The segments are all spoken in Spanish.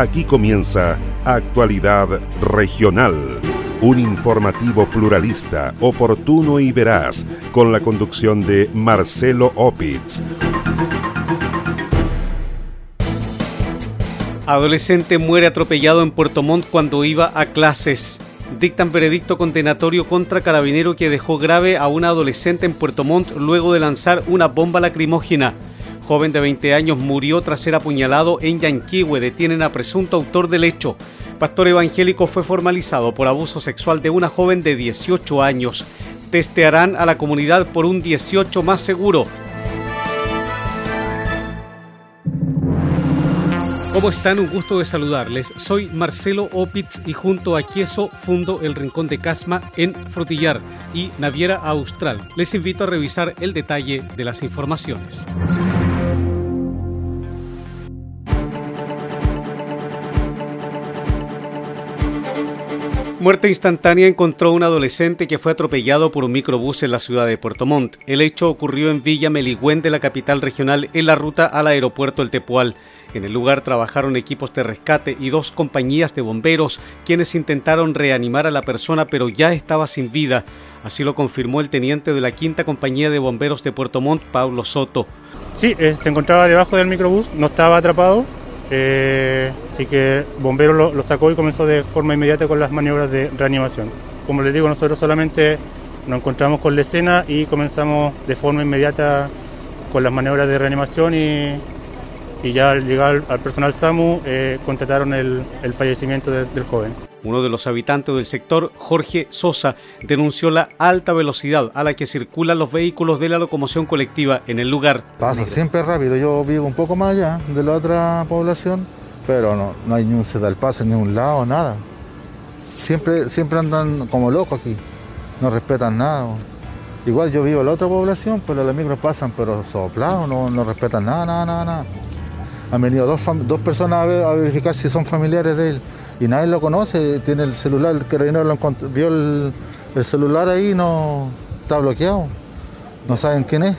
Aquí comienza Actualidad Regional, un informativo pluralista, oportuno y veraz, con la conducción de Marcelo Opitz. Adolescente muere atropellado en Puerto Montt cuando iba a clases. Dictan veredicto condenatorio contra carabinero que dejó grave a una adolescente en Puerto Montt luego de lanzar una bomba lacrimógena joven de 20 años murió tras ser apuñalado en Yanquihue. Detienen a presunto autor del hecho. Pastor evangélico fue formalizado por abuso sexual de una joven de 18 años. Testearán a la comunidad por un 18 más seguro. ¿Cómo están? Un gusto de saludarles. Soy Marcelo Opitz y junto a Quieso fundo el Rincón de Casma en Frutillar y Naviera Austral. Les invito a revisar el detalle de las informaciones. Muerte instantánea encontró un adolescente que fue atropellado por un microbús en la ciudad de Puerto Montt. El hecho ocurrió en Villa Meligüen de la capital regional en la ruta al aeropuerto El Tepual. En el lugar trabajaron equipos de rescate y dos compañías de bomberos quienes intentaron reanimar a la persona pero ya estaba sin vida. Así lo confirmó el teniente de la quinta compañía de bomberos de Puerto Montt, Pablo Soto. Sí, eh, se encontraba debajo del microbús, no estaba atrapado, eh, así que Bombero lo, sacó y comenzó de forma inmediata con las maniobras de reanimación. Como les digo, nosotros solamente nos encontramos con la escena y comenzamos de forma inmediata con las maniobras de reanimación y, ya al llegar al personal SAMU eh, contrataron el, fallecimiento del joven. Uno de los habitantes del sector, Jorge Sosa, denunció la alta velocidad a la que circulan los vehículos de la locomoción colectiva en el lugar. Pasa siempre rápido, yo vivo un poco más allá de la otra población, pero no, no hay ni un al paso ni un lado, nada. Siempre, siempre andan como locos aquí, no respetan nada. Igual yo vivo en la otra población, pero los micros pasan, pero soplados, no, no respetan nada, nada, nada, nada. Han venido dos personas a verificar si son familiares de él y nadie lo conoce, tiene el celular, el carabinero lo vio el, celular ahí no está bloqueado, no saben quién es,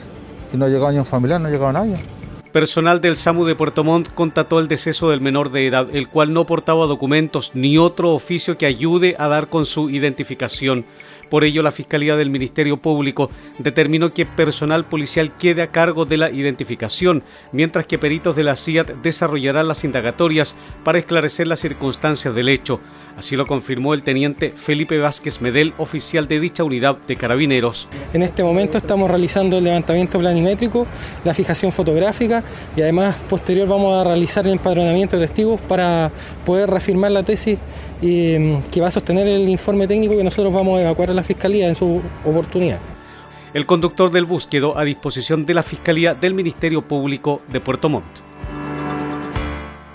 y no ha llegado ni un familiar, no ha llegado nadie. Personal del SAMU de Puerto Montt contató el deceso del menor de edad, el cual no portaba documentos ni otro oficio que ayude a dar con su identificación. Por ello, la Fiscalía del Ministerio Público determinó que personal policial quede a cargo de la identificación, mientras que peritos de la CIAT desarrollarán las indagatorias para esclarecer las circunstancias del hecho. Así lo confirmó el teniente Felipe Vázquez Medel, oficial de dicha unidad de carabineros. En este momento estamos realizando el levantamiento planimétrico, la fijación fotográfica y además posterior vamos a realizar el empadronamiento de testigos para poder reafirmar la tesis mm, que va a sostener el informe técnico que nosotros vamos a evacuar a la Fiscalía en su oportunidad. El conductor del bus quedó a disposición de la Fiscalía del Ministerio Público de Puerto Montt.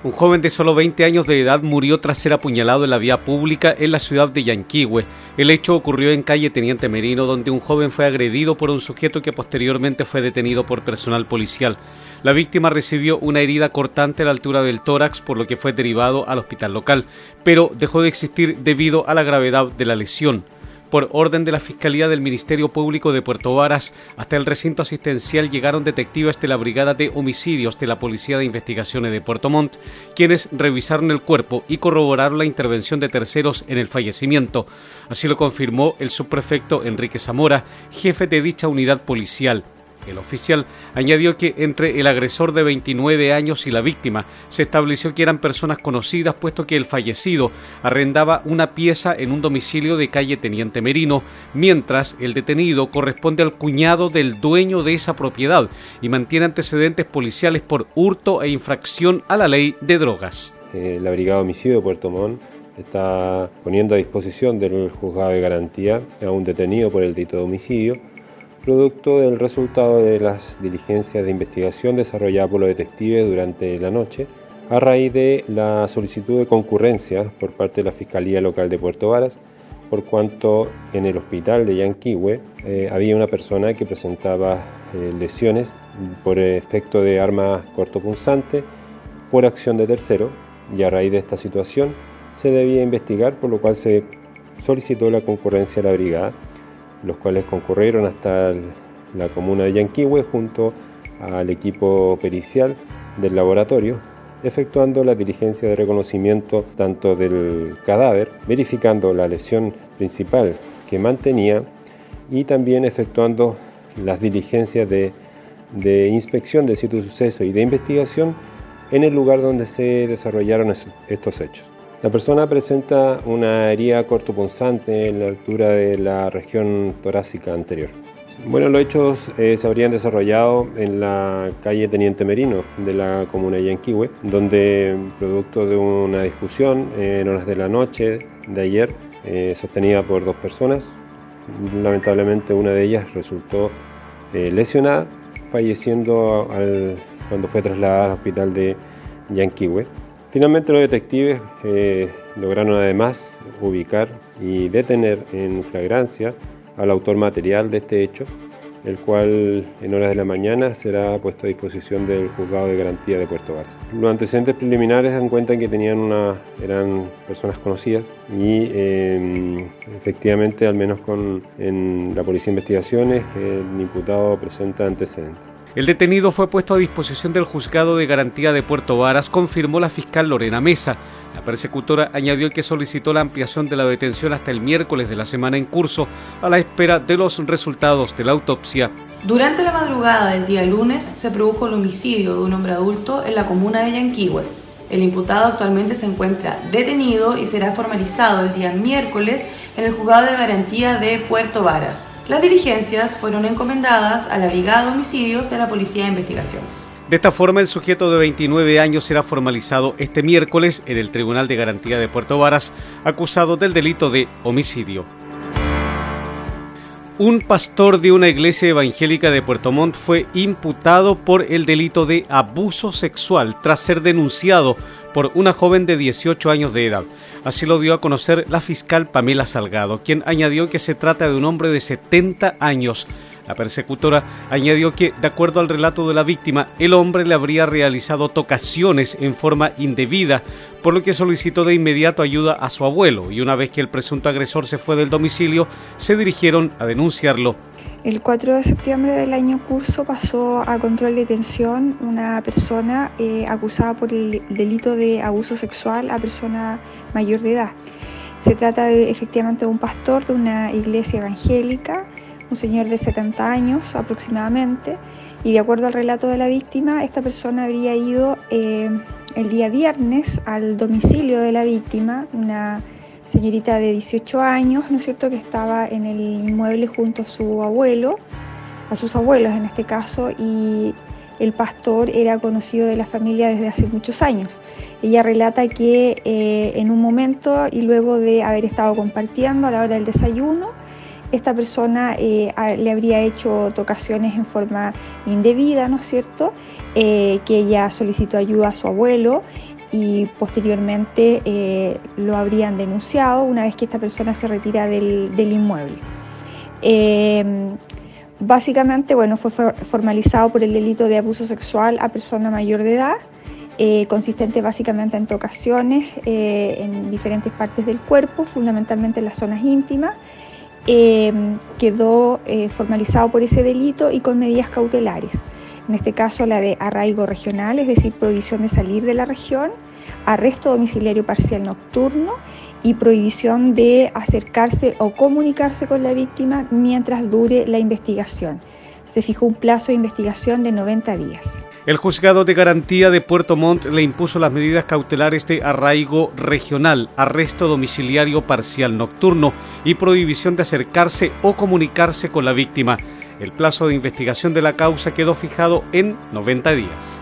Un joven de solo 20 años de edad murió tras ser apuñalado en la vía pública en la ciudad de Yanquihue. El hecho ocurrió en calle Teniente Merino, donde un joven fue agredido por un sujeto que posteriormente fue detenido por personal policial. La víctima recibió una herida cortante a la altura del tórax, por lo que fue derivado al hospital local, pero dejó de existir debido a la gravedad de la lesión por orden de la Fiscalía del Ministerio Público de Puerto Varas, hasta el recinto asistencial llegaron detectives de la Brigada de Homicidios de la Policía de Investigaciones de Puerto Montt, quienes revisaron el cuerpo y corroboraron la intervención de terceros en el fallecimiento. Así lo confirmó el subprefecto Enrique Zamora, jefe de dicha unidad policial. El oficial añadió que entre el agresor de 29 años y la víctima se estableció que eran personas conocidas puesto que el fallecido arrendaba una pieza en un domicilio de calle Teniente Merino, mientras el detenido corresponde al cuñado del dueño de esa propiedad y mantiene antecedentes policiales por hurto e infracción a la ley de drogas. La Brigada de Homicidio de Puerto Montt está poniendo a disposición del juzgado de garantía a un detenido por el delito de homicidio producto del resultado de las diligencias de investigación desarrolladas por los detectives durante la noche, a raíz de la solicitud de concurrencia por parte de la Fiscalía Local de Puerto Varas, por cuanto en el hospital de Yanquihue eh, había una persona que presentaba eh, lesiones por efecto de arma cortopunzante por acción de tercero, y a raíz de esta situación se debía investigar, por lo cual se solicitó la concurrencia de la brigada los cuales concurrieron hasta la comuna de Yanquihue junto al equipo pericial del laboratorio efectuando la diligencia de reconocimiento tanto del cadáver, verificando la lesión principal que mantenía y también efectuando las diligencias de, inspección del sitio de suceso y de investigación en el lugar donde se desarrollaron estos hechos. La persona presenta una herida cortopunzante en la altura de la región torácica anterior. Bueno, los hechos eh, se habrían desarrollado en la calle Teniente Merino de la comuna de Yanquihue, donde producto de una discusión en horas de la noche de ayer, eh, sostenida por dos personas, lamentablemente una de ellas resultó eh, lesionada, falleciendo cuando fue trasladada al hospital de Yanquihue. Finalmente los detectives eh, lograron además ubicar y detener en flagrancia al autor material de este hecho, el cual en horas de la mañana será puesto a disposición del juzgado de garantía de Puerto Varas. Los antecedentes preliminares dan cuenta que tenían una, eran personas conocidas y em, efectivamente, al menos con, en la Policía de Investigaciones, el imputado presenta antecedentes. El detenido fue puesto a disposición del juzgado de garantía de Puerto Varas, confirmó la fiscal Lorena Mesa. La persecutora añadió que solicitó la ampliación de la detención hasta el miércoles de la semana en curso, a la espera de los resultados de la autopsia. Durante la madrugada del día lunes se produjo el homicidio de un hombre adulto en la comuna de Yanquihue. El imputado actualmente se encuentra detenido y será formalizado el día miércoles en el juzgado de garantía de Puerto Varas. Las diligencias fueron encomendadas a la Brigada de Homicidios de la Policía de Investigaciones. De esta forma, el sujeto de 29 años será formalizado este miércoles en el Tribunal de Garantía de Puerto Varas, acusado del delito de homicidio. Un pastor de una iglesia evangélica de Puerto Montt fue imputado por el delito de abuso sexual tras ser denunciado por una joven de 18 años de edad. Así lo dio a conocer la fiscal Pamela Salgado, quien añadió que se trata de un hombre de 70 años la persecutora añadió que, de acuerdo al relato de la víctima, el hombre le habría realizado tocaciones en forma indebida, por lo que solicitó de inmediato ayuda a su abuelo y una vez que el presunto agresor se fue del domicilio, se dirigieron a denunciarlo. El 4 de septiembre del año curso pasó a control de detención una persona eh, acusada por el delito de abuso sexual a persona mayor de edad. Se trata de efectivamente de un pastor de una iglesia evangélica un señor de 70 años aproximadamente, y de acuerdo al relato de la víctima, esta persona habría ido eh, el día viernes al domicilio de la víctima, una señorita de 18 años, ¿no es cierto?, que estaba en el inmueble junto a su abuelo, a sus abuelos en este caso, y el pastor era conocido de la familia desde hace muchos años. Ella relata que eh, en un momento y luego de haber estado compartiendo a la hora del desayuno, esta persona eh, le habría hecho tocaciones en forma indebida, ¿no es cierto? Eh, que ella solicitó ayuda a su abuelo y posteriormente eh, lo habrían denunciado una vez que esta persona se retira del, inmueble. básicamente, bueno, fue formalizado por el delito de abuso sexual a persona mayor de edad. consistente básicamente en tocaciones en diferentes partes del cuerpo, fundamentalmente en las zonas íntimas, Em, quedó eh, formalizado por ese delito y con medidas cautelares. En este caso la de arraigo regional, es decir, prohibición de salir de la región, arresto domiciliario parcial nocturno y prohibición de acercarse o comunicarse con la víctima mientras dure la investigación. Se fijó un plazo de investigación de 90 días. El juzgado de garantía de Puerto Montt le impuso las medidas cautelares de arraigo regional, arresto domiciliario parcial nocturno y prohibición de acercarse o comunicarse con la víctima. El plazo de investigación de la causa quedó fijado en 90 días.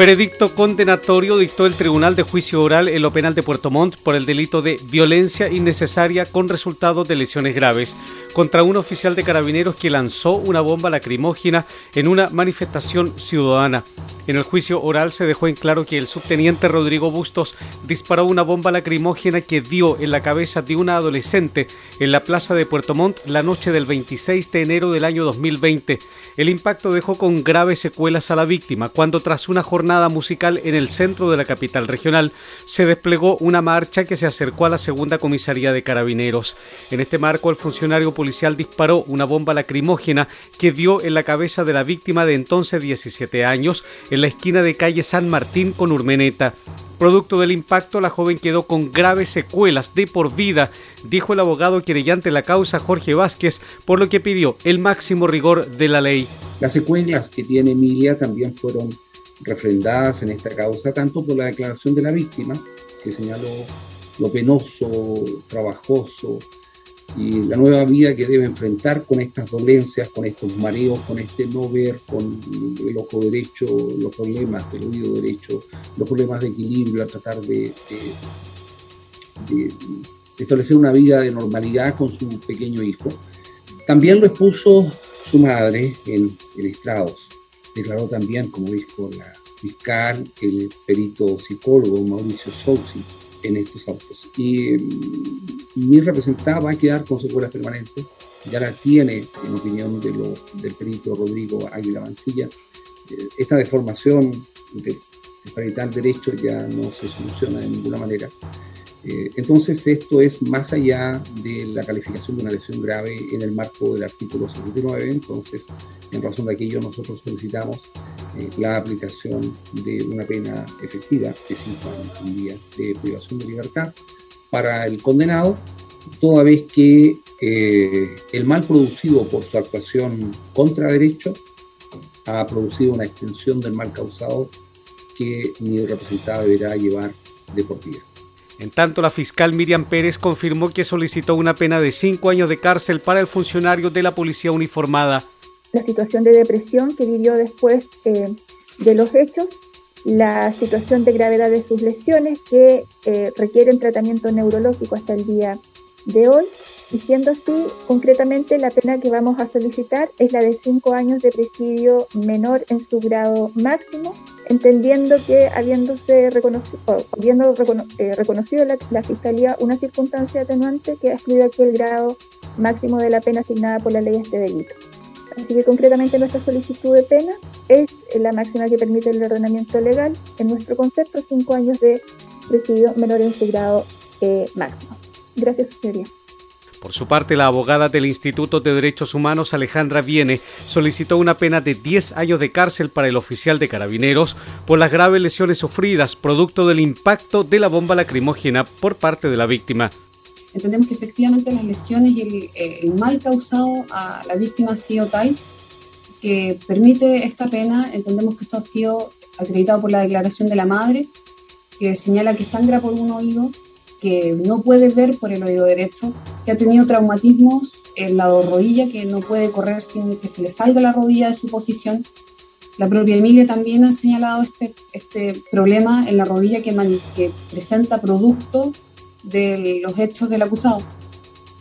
Veredicto condenatorio dictó el Tribunal de Juicio Oral en lo penal de Puerto Montt por el delito de violencia innecesaria con resultado de lesiones graves contra un oficial de carabineros que lanzó una bomba lacrimógena en una manifestación ciudadana. En el juicio oral se dejó en claro que el subteniente Rodrigo Bustos disparó una bomba lacrimógena que dio en la cabeza de una adolescente en la plaza de Puerto Montt la noche del 26 de enero del año 2020. El impacto dejó con graves secuelas a la víctima cuando tras una jornada musical en el centro de la capital regional se desplegó una marcha que se acercó a la segunda comisaría de carabineros. En este marco el funcionario policial disparó una bomba lacrimógena que dio en la cabeza de la víctima de entonces 17 años en la esquina de calle San Martín con Urmeneta. Producto del impacto, la joven quedó con graves secuelas de por vida, dijo el abogado querellante de la causa Jorge Vázquez, por lo que pidió el máximo rigor de la ley. Las secuelas que tiene Emilia también fueron refrendadas en esta causa, tanto por la declaración de la víctima, que señaló lo penoso, trabajoso, y la nueva vida que debe enfrentar con estas dolencias, con estos mareos, con este no ver, con el ojo derecho, los problemas del oído derecho, los problemas de equilibrio, a tratar de, establecer una vida de normalidad con su pequeño hijo. También lo expuso su madre en, en estrados. Declaró también, como dijo la fiscal, el perito psicólogo Mauricio Sousi, en estos autos. Y mm, mi representante va a quedar con secuelas permanentes, ya la tiene, en opinión de lo, del perito Rodrigo Águila Mancilla. Eh, esta deformación del parital derecho ya no se soluciona de ninguna manera. Eh, entonces, esto es más allá de la calificación de una lesión grave en el marco del artículo 79. Entonces, en razón de aquello, nosotros solicitamos eh, la aplicación de una pena efectiva de cinco años un día de privación de libertad para el condenado, toda vez que eh, el mal producido por su actuación contra derecho ha producido una extensión del mal causado que mi representado deberá llevar de por vida. En tanto, la fiscal Miriam Pérez confirmó que solicitó una pena de cinco años de cárcel para el funcionario de la policía uniformada la situación de depresión que vivió después eh, de los hechos, la situación de gravedad de sus lesiones que eh, requieren tratamiento neurológico hasta el día de hoy. Y siendo así, concretamente la pena que vamos a solicitar es la de cinco años de presidio menor en su grado máximo, entendiendo que habiéndose reconocido, habiendo eh, reconocido la, Fiscalía una circunstancia atenuante que ha excluido aquí el grado máximo de la pena asignada por la ley a este delito. Así que concretamente nuestra solicitud de pena es la máxima que permite el ordenamiento legal. En nuestro concepto, cinco años de presidio menor en su grado eh, máximo. Gracias, señoría. Por su parte, la abogada del Instituto de Derechos Humanos, Alejandra Viene, solicitó una pena de 10 años de cárcel para el oficial de carabineros por las graves lesiones sufridas producto del impacto de la bomba lacrimógena por parte de la víctima entendemos que efectivamente las lesiones y el, mal causado a la víctima ha sido tal que permite esta pena. Entendemos que esto ha sido acreditado por la declaración de la madre, que señala que sangra por un oído, que no puede ver por el oído derecho, que ha tenido traumatismos en la rodilla, que no puede correr sin que se le salga la rodilla de su posición. La propia Emilia también ha señalado este, este problema en la rodilla que, que presenta producto de los hechos del acusado.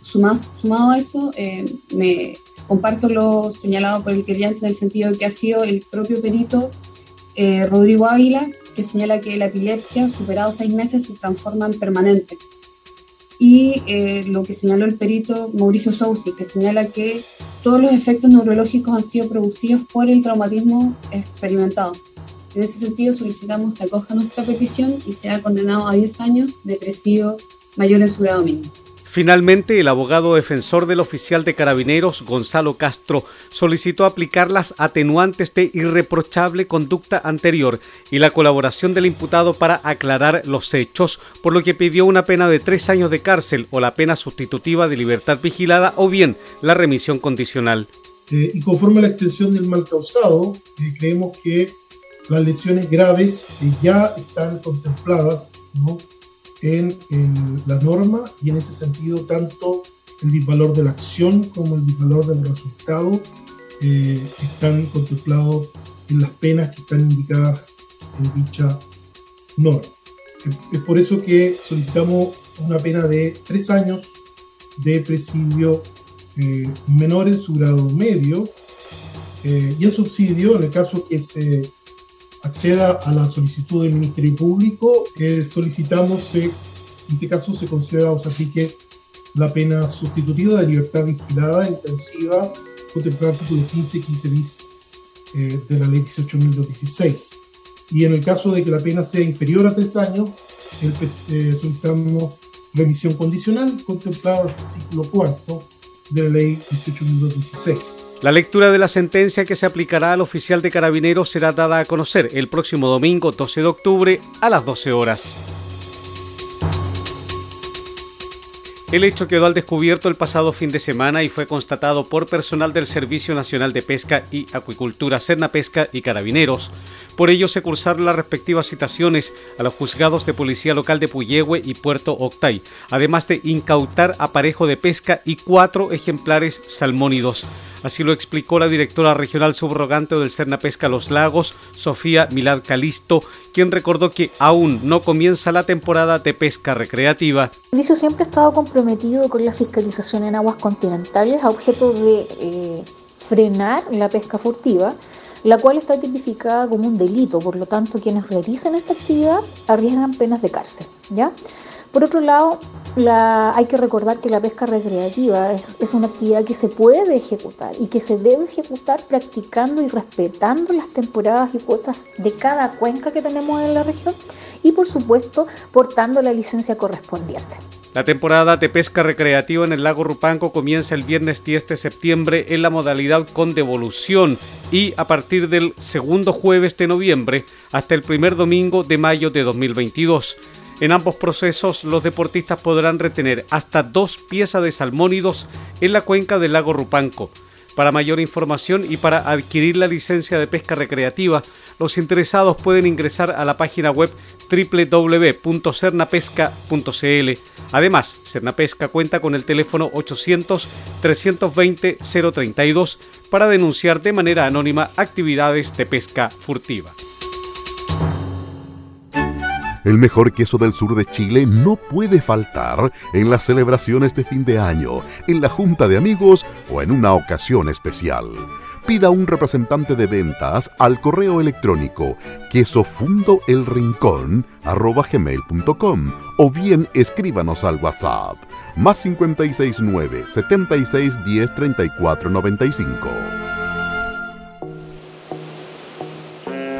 sumado a eso, eh, me comparto lo señalado por el querellante en el sentido de que ha sido el propio perito eh, Rodrigo Águila que señala que la epilepsia, superado seis meses, se transforma en permanente. y eh, lo que señaló el perito Mauricio Sousi, que señala que todos los efectos neurológicos han sido producidos por el traumatismo experimentado. En ese sentido, solicitamos se acoja nuestra petición y sea condenado a 10 años de presidio mayor en su grado mínimo. Finalmente, el abogado defensor del oficial de carabineros, Gonzalo Castro, solicitó aplicar las atenuantes de irreprochable conducta anterior y la colaboración del imputado para aclarar los hechos, por lo que pidió una pena de tres años de cárcel o la pena sustitutiva de libertad vigilada o bien la remisión condicional. Eh, y conforme a la extensión del mal causado, eh, creemos que las lesiones graves eh, ya están contempladas ¿no? En, la norma y en ese sentido tanto el disvalor de la acción como el disvalor del resultado eh, están contemplados en las penas que están indicadas en dicha norma. Es por eso que solicitamos una pena de tres años de presidio eh, menor en su grado medio eh, y el subsidio en el caso que se acceda a la solicitud del Ministerio Público, eh, solicitamos que en este caso se conceda o se aplique la pena sustitutiva de libertad vigilada intensiva contemplada el artículo 15 y 15 bis eh, de la ley 18.216. Y en el caso de que la pena sea inferior a tres años, eh, solicitamos remisión condicional contemplada el artículo 4 de la ley 18.216. La lectura de la sentencia que se aplicará al oficial de carabineros será dada a conocer el próximo domingo 12 de octubre a las 12 horas. El hecho quedó al descubierto el pasado fin de semana y fue constatado por personal del Servicio Nacional de Pesca y Acuicultura, Cerna Pesca y Carabineros. Por ello se cursaron las respectivas citaciones a los juzgados de Policía Local de Puyehue y Puerto Octay, además de incautar aparejo de pesca y cuatro ejemplares salmónidos. Así lo explicó la directora regional subrogante del Cerna Pesca Los Lagos, Sofía Milad Calisto, quien recordó que aún no comienza la temporada de pesca recreativa. El servicio siempre ha estado comprometido con la fiscalización en aguas continentales a objeto de eh, frenar la pesca furtiva la cual está tipificada como un delito, por lo tanto quienes realicen esta actividad arriesgan penas de cárcel. ¿ya? Por otro lado, hay que recordar que la pesca recreativa es, una actividad que se puede ejecutar y que se debe ejecutar practicando y respetando las temporadas y cuotas de cada cuenca que tenemos en la región y por supuesto portando la licencia correspondiente. La temporada de pesca recreativa en el lago Rupanco comienza el viernes 10 de septiembre en la modalidad con devolución y a partir del segundo jueves de noviembre hasta el primer domingo de mayo de 2022. En ambos procesos, los deportistas podrán retener hasta dos piezas de salmónidos en la cuenca del lago Rupanco. Para mayor información y para adquirir la licencia de pesca recreativa, los interesados pueden ingresar a la página web www.cernapesca.cl. Además, Cernapesca cuenta con el teléfono 800-320-032 para denunciar de manera anónima actividades de pesca furtiva. El mejor queso del sur de Chile no puede faltar en las celebraciones de fin de año, en la junta de amigos o en una ocasión especial. Pida un representante de ventas al correo electrónico quesofundoelrincón.com o bien escríbanos al WhatsApp más 569 76 10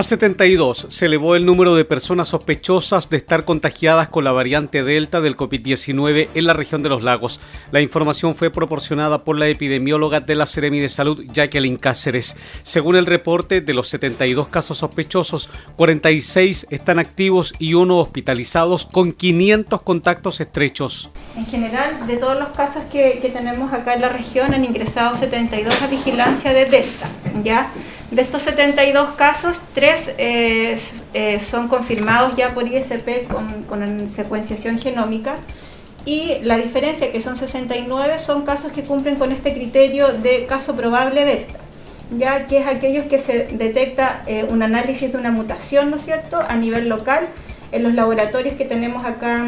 A 72 se elevó el número de personas sospechosas de estar contagiadas con la variante Delta del COVID-19 en la región de los lagos. La información fue proporcionada por la epidemióloga de la Seremi de Salud, Jacqueline Cáceres. Según el reporte, de los 72 casos sospechosos, 46 están activos y uno hospitalizados con 500 contactos estrechos. En general, de todos los casos que, que tenemos acá en la región, han ingresado 72 a vigilancia de Delta. ¿ya? De estos 72 casos, tres eh, eh, son confirmados ya por ISP con, secuenciación genómica y la diferencia, que son 69, son casos que cumplen con este criterio de caso probable delta, ya que es aquellos que se detecta eh, un análisis de una mutación, ¿no cierto?, a nivel local en los laboratorios que tenemos acá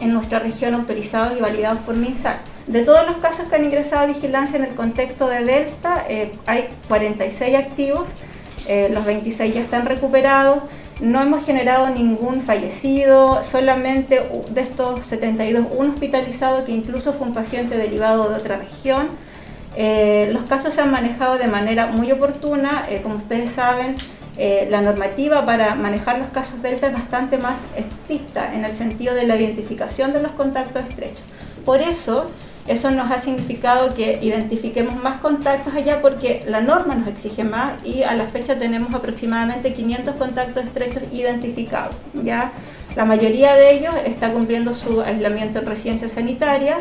en nuestra región autorizados y validados por MinSal. De todos los casos que han ingresado a vigilancia en el contexto de Delta, eh, hay 46 activos, eh, los 26 ya están recuperados, no hemos generado ningún fallecido, solamente de estos 72, un hospitalizado que incluso fue un paciente derivado de otra región. Eh, los casos se han manejado de manera muy oportuna, como ustedes saben, la normativa para manejar los casos delta es bastante más estricta en el sentido de la identificación de los contactos estrechos. Por eso, eso nos ha significado que identifiquemos más contactos allá porque la norma nos exige más y a la fecha tenemos aproximadamente 500 contactos estrechos identificados. ¿ya? La mayoría de ellos está cumpliendo su aislamiento en residencia sanitaria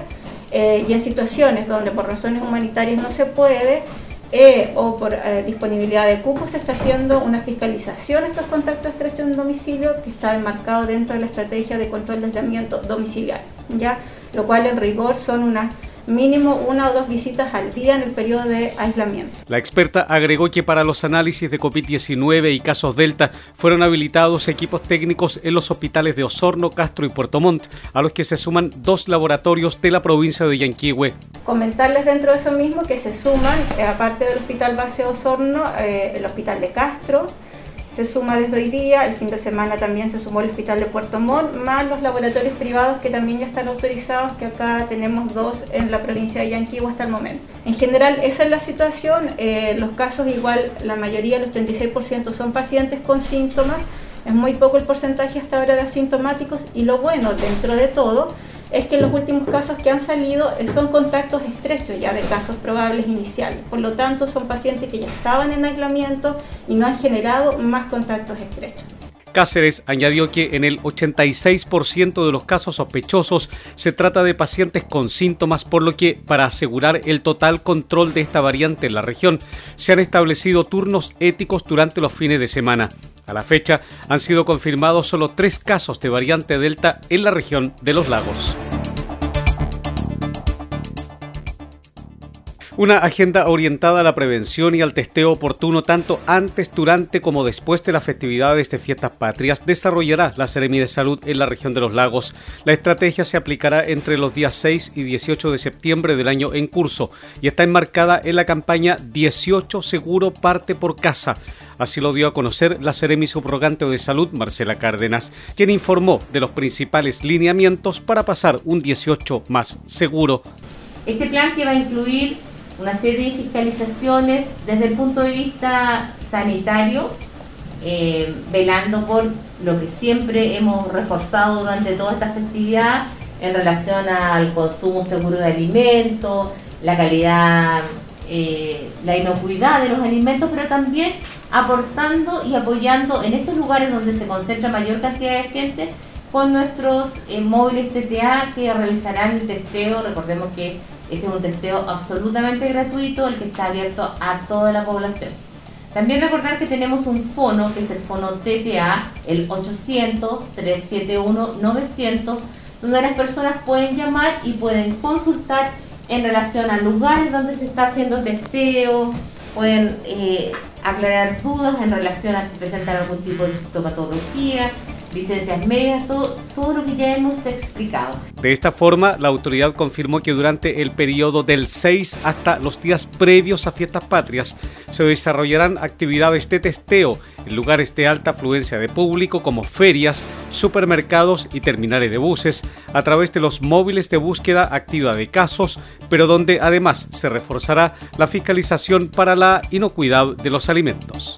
eh, y en situaciones donde por razones humanitarias no se puede, eh, o por eh, disponibilidad de cupos se está haciendo una fiscalización de estos contactos estrechos en domicilio que está enmarcado dentro de la estrategia de control de aislamiento domiciliario, ¿ya? Lo cual en rigor son unas mínimo una o dos visitas al día en el periodo de aislamiento. La experta agregó que para los análisis de COVID-19 y casos Delta fueron habilitados equipos técnicos en los hospitales de Osorno, Castro y Puerto Montt, a los que se suman dos laboratorios de la provincia de Yanquihue. Comentarles dentro de eso mismo que se suman, eh, aparte del Hospital Base Osorno, eh, el Hospital de Castro, se suma desde hoy día, el fin de semana también se sumó el Hospital de Puerto Montt, más los laboratorios privados que también ya están autorizados, que acá tenemos dos en la provincia de Yanquihue hasta el momento. En general, esa es la situación, eh, los casos igual, la mayoría, los 36% son pacientes con síntomas, es muy poco el porcentaje hasta ahora de asintomáticos y lo bueno dentro de todo es que los últimos casos que han salido eh, son contactos estrechos ya de casos probables iniciales. Por lo tanto, son pacientes que ya estaban en aislamiento y no han generado más contactos estrechos. Cáceres añadió que en el 86% de los casos sospechosos se trata de pacientes con síntomas, por lo que para asegurar el total control de esta variante en la región se han establecido turnos éticos durante los fines de semana. A la fecha han sido confirmados solo tres casos de variante Delta en la región de los lagos. Una agenda orientada a la prevención y al testeo oportuno tanto antes, durante como después de las festividades de fiestas patrias desarrollará la Seremi de Salud en la región de los lagos. La estrategia se aplicará entre los días 6 y 18 de septiembre del año en curso y está enmarcada en la campaña 18 Seguro Parte por Casa. Así lo dio a conocer la Seremi subrogante de Salud, Marcela Cárdenas, quien informó de los principales lineamientos para pasar un 18 más seguro. Este plan que va a incluir una serie de fiscalizaciones desde el punto de vista sanitario, eh, velando por lo que siempre hemos reforzado durante toda esta festividad en relación al consumo seguro de alimentos, la calidad, eh, la inocuidad de los alimentos, pero también aportando y apoyando en estos lugares donde se concentra mayor cantidad de gente con nuestros eh, móviles TTA que realizarán el testeo. Recordemos que este es un testeo absolutamente gratuito, el que está abierto a toda la población. También recordar que tenemos un fono, que es el fono TTA, el 800-371-900, donde las personas pueden llamar y pueden consultar en relación a lugares donde se está haciendo testeo, pueden eh, aclarar dudas en relación a si presentan algún tipo de sintomatología, licencias medias, todo, todo lo que ya hemos explicado. De esta forma, la autoridad confirmó que durante el periodo del 6 hasta los días previos a fiestas patrias se desarrollarán actividades de testeo en lugares de alta afluencia de público como ferias, supermercados y terminales de buses, a través de los móviles de búsqueda activa de casos, pero donde además se reforzará la fiscalización para la inocuidad de los alimentos.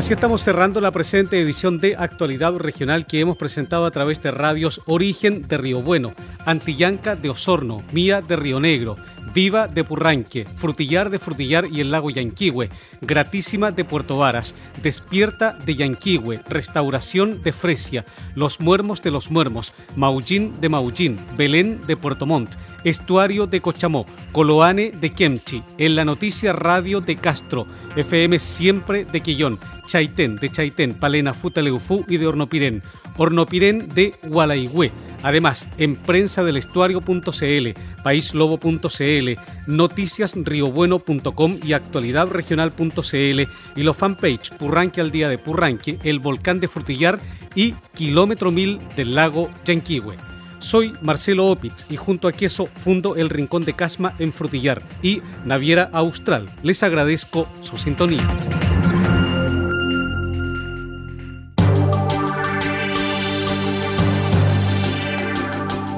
Así estamos cerrando la presente edición de Actualidad Regional que hemos presentado a través de radios Origen de Río Bueno, Antillanca de Osorno, Mía de Río Negro, Viva de Purranque, Frutillar de Frutillar y el lago Yanquihue, Gratísima de Puerto Varas, Despierta de Yanquihue, Restauración de Fresia, Los Muermos de los Muermos, Maullín de Maullín, Belén de Puerto Montt, Estuario de Cochamó, Coloane de Kemchi, En la Noticia Radio de Castro, FM Siempre de Quillón, Chaitén de Chaitén, Palena Futaleufú y de Hornopirén, Hornopirén de Gualaigüe. Además, en prensa del estuario.cl, paislobo.cl, noticiasriobueno.com y actualidadregional.cl y los fanpage Purranque al día de Purranque, el volcán de Frutillar y kilómetro mil del lago Yanquihue. Soy Marcelo Opitz y junto a Queso fundo el Rincón de Casma en Frutillar y Naviera Austral. Les agradezco su sintonía.